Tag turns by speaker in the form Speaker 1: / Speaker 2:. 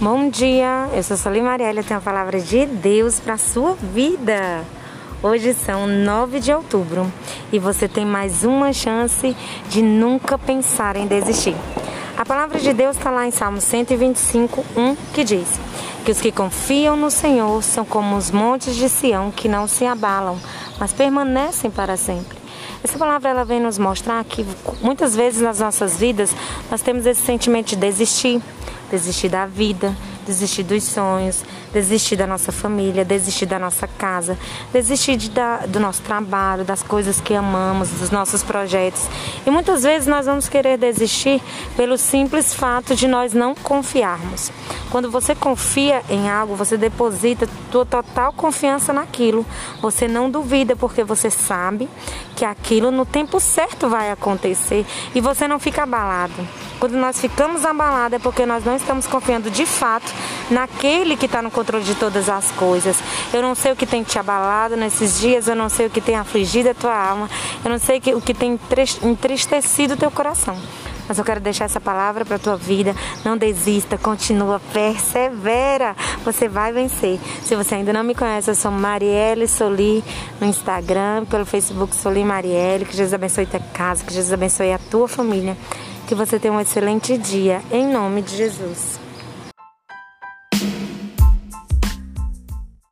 Speaker 1: Bom dia, eu sou Solim Marielle, eu tenho a palavra de Deus para sua vida. Hoje são 9 de outubro e você tem mais uma chance de nunca pensar em desistir. A palavra de Deus está lá em Salmo 125, 1, que diz que os que confiam no Senhor são como os montes de Sião que não se abalam, mas permanecem para sempre. Essa palavra ela vem nos mostrar que muitas vezes nas nossas vidas nós temos esse sentimento de desistir, desistir da vida, desistir dos sonhos, desistir da nossa família, desistir da nossa casa, desistir de, da, do nosso trabalho, das coisas que amamos, dos nossos projetos. E muitas vezes nós vamos querer desistir pelo simples fato de nós não confiarmos. Quando você confia em algo, você deposita tua total confiança naquilo. Você não duvida porque você sabe que aquilo no tempo certo vai acontecer e você não fica abalado. Quando nós ficamos abalados é porque nós não estamos confiando de fato naquele que está no controle de todas as coisas. Eu não sei o que tem te abalado nesses dias, eu não sei o que tem afligido a tua alma, eu não sei o que tem entristecido o teu coração. Mas eu quero deixar essa palavra para a tua vida. Não desista, continua, persevera. Você vai vencer. Se você ainda não me conhece, eu sou Marielle Soli no Instagram, pelo Facebook Soli Marielle. Que Jesus abençoe tua casa, que Jesus abençoe a tua família. Que você tenha um excelente dia, em nome de Jesus.